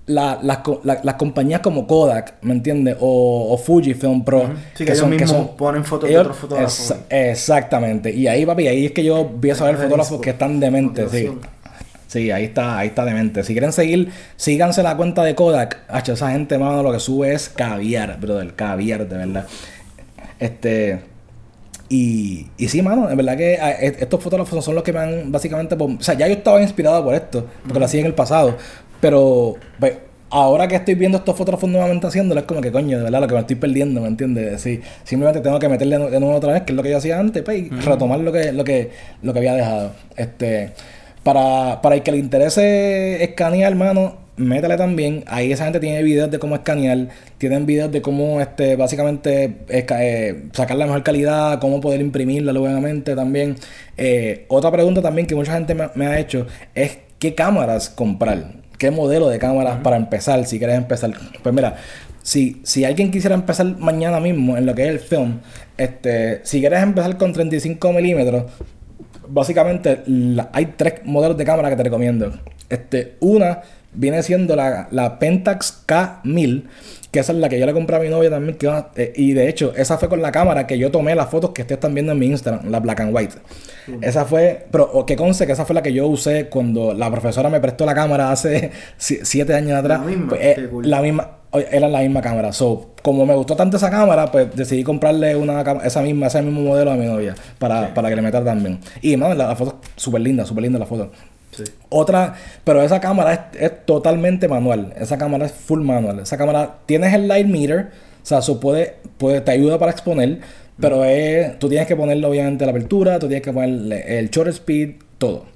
las compañías como Kodak, ¿me entiendes? O, o Fujifilm Pro. Sí, que, ellos son, mismos ponen fotos de otros fotógrafos. exactamente. Y ahí, papi, ahí es que yo vi a saber fotógrafos que están dementes, sí. Sí, ahí está, ahí está demente. Si quieren seguir, síganse la cuenta de Kodak. Hacho, esa gente, mano, lo que sube es caviar, brother, caviar, de verdad. Este. Y, y sí, mano, en verdad que ah, estos fotógrafos son los que me han básicamente. O sea, ya yo estaba inspirado por esto, porque lo hacía en el pasado. Pero, pues, ahora que estoy viendo estos fotógrafos nuevamente haciéndolo, es como que coño, de verdad, lo que me estoy perdiendo, ¿me entiendes? Sí, simplemente tengo que meterle de nuevo otra vez, que es lo que yo hacía antes, pues, y retomar lo que, lo que, lo que había dejado. Este, para, para el que le interese escanear, hermano, métale también. Ahí esa gente tiene videos de cómo escanear, tienen videos de cómo este, básicamente eh, sacar la mejor calidad, cómo poder imprimirla obviamente también. Eh, otra pregunta también que mucha gente me, ha hecho es qué cámaras comprar, qué modelo de cámaras para empezar, si quieres empezar. Pues mira, si, si alguien quisiera empezar mañana mismo en lo que es el film, este, si quieres empezar con 35 milímetros, básicamente hay tres modelos de cámara que te recomiendo. Este, una viene siendo la, la Pentax K1000, que esa es la que yo le compré a mi novia también. Que, eh, y de hecho, esa fue con la cámara que yo tomé las fotos que ustedes están viendo en mi Instagram, la black and white. Esa fue, pero que conste que esa fue la que yo usé cuando la profesora me prestó la cámara hace siete años atrás. La misma, pues, eh, la misma era la misma cámara. So, como me gustó tanto esa cámara, pues decidí comprarle una esa misma, ese mismo modelo a mi novia para, para que le meta también. Y man, la, la foto súper linda, súper linda la Otra, pero esa cámara es, totalmente manual. Esa cámara es full manual. Esa cámara, tienes el light meter, o sea, eso puede, puede, te ayuda para exponer, pero es, tú tienes que ponerle obviamente la apertura, tú tienes que ponerle el short speed, todo.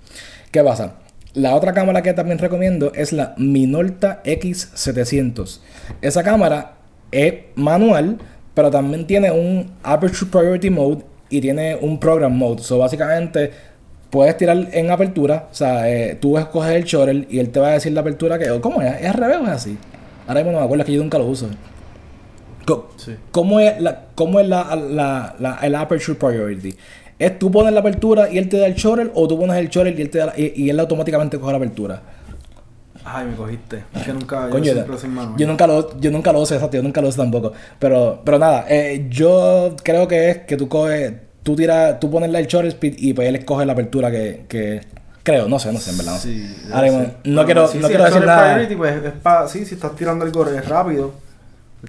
¿Qué pasa? La otra cámara que también recomiendo es la Minolta X700. Esa cámara es manual, pero también tiene un Aperture Priority Mode y tiene un Program Mode. So, básicamente puedes tirar en apertura, o sea, eh, tú escoges el shutter y él te va a decir la apertura que. ¿Cómo es? ¿Es al revés o es así? Ahora mismo no me acuerdo, es que yo nunca lo uso. ¿Cómo, es, la, cómo es la, la, el aperture priority? ¿Es tú pones la apertura y él te da el shutter o tú pones el shutter y él, te da, y, él automáticamente coge la apertura? Ay, me cogiste. Es que nunca. yo, yo, nunca lo, yo nunca lo uso, exacto. Yo nunca lo uso tampoco. Pero, pero nada, eh, yo creo que es que tú coges tú tiras, tú pones el short speed y pues él escoge la apertura que, que creo, no sé, no sé, en verdad. Sí, no quiero, no quiero decir nada. pues, es pa, sí, si estás tirando el gore rápido.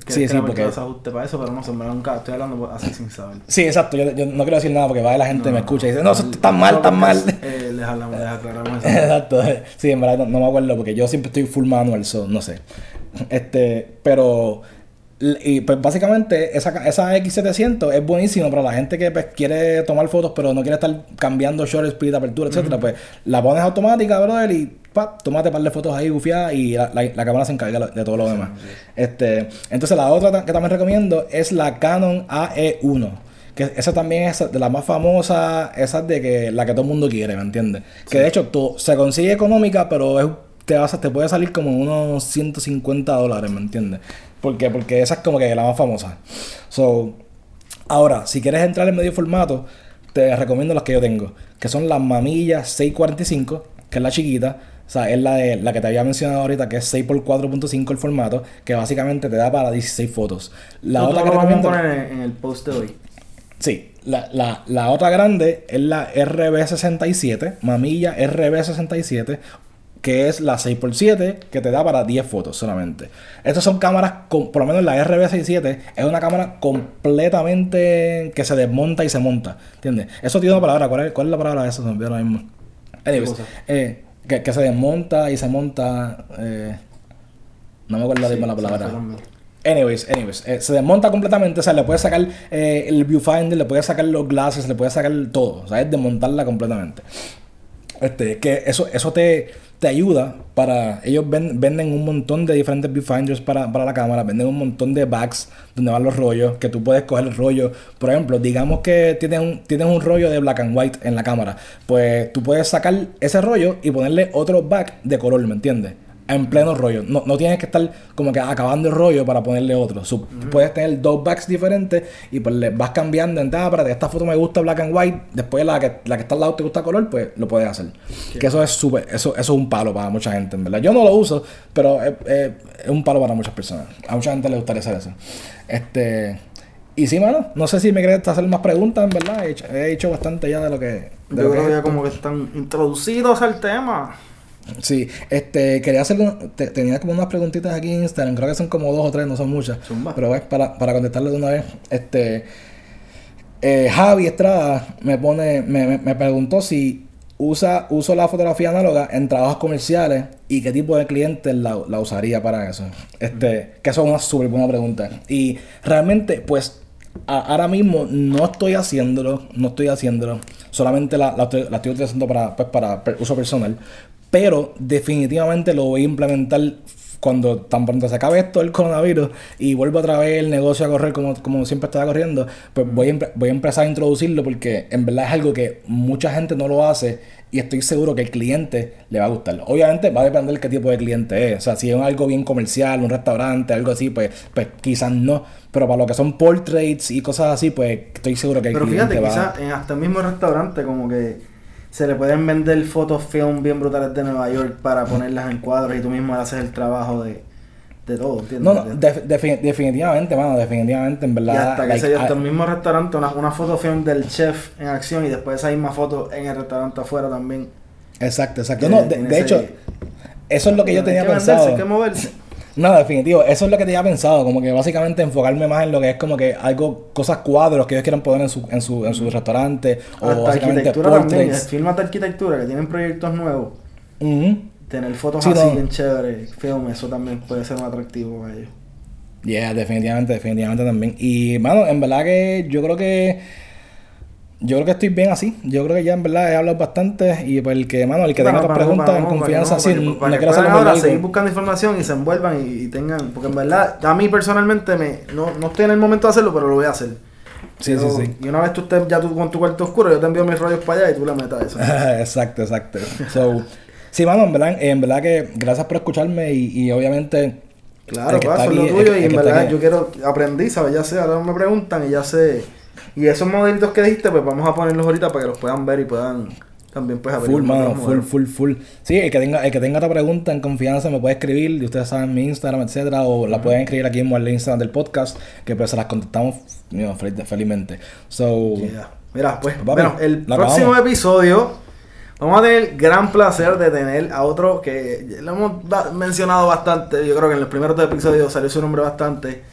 sí, sí, porque... ajuste para eso, pero no sé, nunca estoy hablando así sin saber. Sí, exacto, yo, yo no quiero decir nada porque va la gente me escucha y dice, no, eso está mal, está mal. Eh, les hablamos, les aclaramos eso. exacto, sí, en verdad no, me acuerdo porque yo siempre estoy full manual, so, no sé. Este, pero y pues básicamente esa, esa X700 es buenísima para la gente que pues, quiere tomar fotos pero no quiere estar cambiando short speed, apertura, etcétera Pues la pones automática, brother, y pa, tomate par de fotos ahí gufiadas y la, la, cámara se encarga de todo lo demás. Este, entonces la otra que también recomiendo es la Canon AE1. Que esa también es de las más famosas, esa de que la que todo el mundo quiere, ¿me entiendes? Que de hecho se consigue económica, pero es, te, vas, te puede salir como unos 150 dólares, ¿me entiendes? ¿Por qué? Porque esa es como que la más famosa. So, ahora, si quieres entrar en medio formato, te recomiendo las que yo tengo, que son las mamillas 645, que es la chiquita. O sea, es la, de, la que te había mencionado ahorita, que es 6x4.5 el formato, que básicamente te da para 16 fotos. La otra que recomiendo... Vamos a poner en el post de hoy. Sí, la, la, la, otra grande es la RB67, mamilla RB67 que es la 6x7, que te da para 10 fotos solamente. Estas son cámaras, con, por lo menos la RB67 es una cámara completamente que se desmonta y se monta. ¿Entiendes? Eso tiene una palabra. ¿Cuál es, cuál es la palabra de eso? Ahora mismo. Eh, que, que, se desmonta y se monta. Eh, no me acuerdo sí, la palabra. Anyways, anyways, eh, se desmonta completamente, o sea, le puedes sacar el viewfinder, le puedes sacar los glasses, le puedes sacar todo, o sea, es desmontarla completamente. Este, que eso, eso te, te ayuda para. Ellos venden un montón de diferentes viewfinders para, para, la cámara, venden un montón de bags donde van los rollos, que tú puedes coger el rollo. Por ejemplo, digamos que tienes un, tienes un rollo de black and white en la cámara, pues tú puedes sacar ese rollo y ponerle otro back de color, ¿me entiendes? En pleno rollo. No, no tienes que estar como que acabando el rollo para ponerle otro. Puedes tener dos backs diferentes y pues le vas cambiando. En ah, para esta foto me gusta black and white. Después la que, la que está al lado te gusta color, pues lo puedes hacer. Que eso es súper, eso, eso es un palo para mucha gente, en verdad. Yo no lo uso, pero es, es, un palo para muchas personas. A mucha gente le gustaría hacer eso. Este. Y sí, mano, no sé si me quieres hacer más preguntas, en verdad. He hecho, he hecho bastante ya de lo que. Yo creo que ya como que están introducidos al tema. Sí, este, quería hacer, tenía como unas preguntitas aquí en Instagram, creo que son como dos o tres, no son muchas, pero es para, para contestarle de una vez, este, eh, Javi Estrada me pone, me, me, preguntó si usa, uso la fotografía análoga en trabajos comerciales y qué tipo de clientes la, la usaría para eso. Este, que eso es una súper buena pregunta. Y realmente, pues, a- ahora mismo no estoy haciéndolo, no estoy haciéndolo. Solamente la, la estoy, la estoy utilizando para, pues, para uso personal. Pero definitivamente lo voy a implementar cuando tan pronto se acabe esto el coronavirus y vuelva otra vez el negocio a correr como, como siempre estaba corriendo, pues voy a, voy a empezar a introducirlo porque en verdad es algo que mucha gente no lo hace y estoy seguro que el cliente le va a gustar. Obviamente va a depender qué tipo de cliente es. O sea, si es algo bien comercial, un restaurante, algo así, pues, pues quizás no. Pero para lo que son portraits y cosas así, pues estoy seguro que el Pero cliente fíjate, va quizás en hasta el mismo restaurante como que se le pueden vender fotos film bien brutales de Nueva York para ponerlas en cuadros y tú mismo haces el trabajo de, de todo, ¿entiendes? No, no, def- defi- definitivamente, mano, definitivamente, en y verdad. hasta que like, se hasta el mismo restaurante, una, una foto film del chef en acción y después esa misma foto en el restaurante afuera también. Exacto, exacto. No, de, hecho, eso es lo que yo tenía que venderse, pensado. Hay que moverse. No, definitivo, eso es lo que tenía pensado, como que básicamente enfocarme más en lo que es como que algo, cosas cuadros que ellos quieran poner en su, en su, en su restaurante, o Hasta básicamente arquitectura también, portraits. firmas de arquitectura que tienen proyectos nuevos, tener fotos Sí, así no. bien chéveres, film, eso también puede ser un atractivo para ellos. Yeah, definitivamente, definitivamente también. Y, mano, en verdad que yo creo que. Yo creo que estoy bien así. Yo creo que ya en verdad he hablado bastante. Y pues el que, mano, el que tenga otras preguntas en confianza, sí, no quiero hacerlo ahora seguir buscando información y se envuelvan y, y tengan, porque en verdad, a mí personalmente me, no, no estoy en el momento de hacerlo, pero lo voy a hacer. Sí, sí, sí. Y una vez tú estés ya tú con tu cuarto oscuro, yo te envío mis rollos para allá y tú le metas eso. exacto, exacto. So, sí, mano, en verdad, en verdad que gracias por escucharme y, y obviamente. Claro, está eso es lo tuyo el- y en verdad yo quiero, aprendí, ¿sabes? Ya sé, ahora me preguntan y ya sé. Y esos modelitos que dijiste, pues vamos a ponerlos ahorita para que los puedan ver y puedan también pues Full, mano, full, full, full. Sí, el que tenga, el que tenga otra pregunta en confianza me puede escribir, y ustedes saben mi Instagram, etcétera, o la pueden escribir aquí en el Instagram del podcast, que pues se las contestamos you know, fel- felizmente. So, Yeah. Mira, pues, Papi, bueno, el próximo acabamos. episodio vamos a tener el gran placer de tener a otro que lo hemos mencionado bastante. Yo creo que en los primeros dos episodios salió su nombre bastante.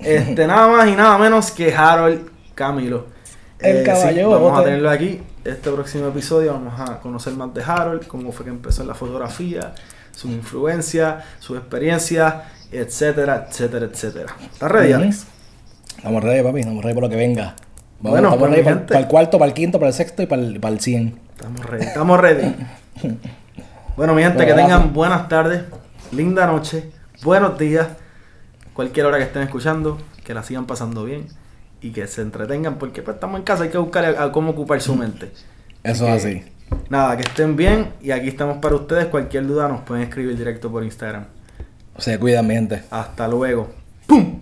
Este, nada más y nada menos que Harold Camilo. El sí, caballo vamos a tenerlo aquí. Este próximo episodio vamos a conocer más de Harold, cómo fue que empezó en la fotografía, su influencia, su experiencia, etcétera, etcétera, etcétera. ¿Estás ready. Alex? estamos ready, papi, estamos ready por lo que venga. Vamos, Bueno, estamos ready para, gente. el cuarto, para el quinto, para el sexto y para el, para el 100. Estamos ready, estamos ready. Bueno, mi gente, Bueno, que tengan buenas tardes, linda noche, buenos días, cualquier hora que estén escuchando, que la sigan pasando bien y que se entretengan, porque pues estamos en casa, hay que buscar a, a cómo ocupar su mente. Eso es así. Nada, que estén bien y aquí estamos para ustedes. Cualquier duda nos pueden escribir directo por Instagram. Se cuidan, mi gente. Hasta luego. ¡Pum!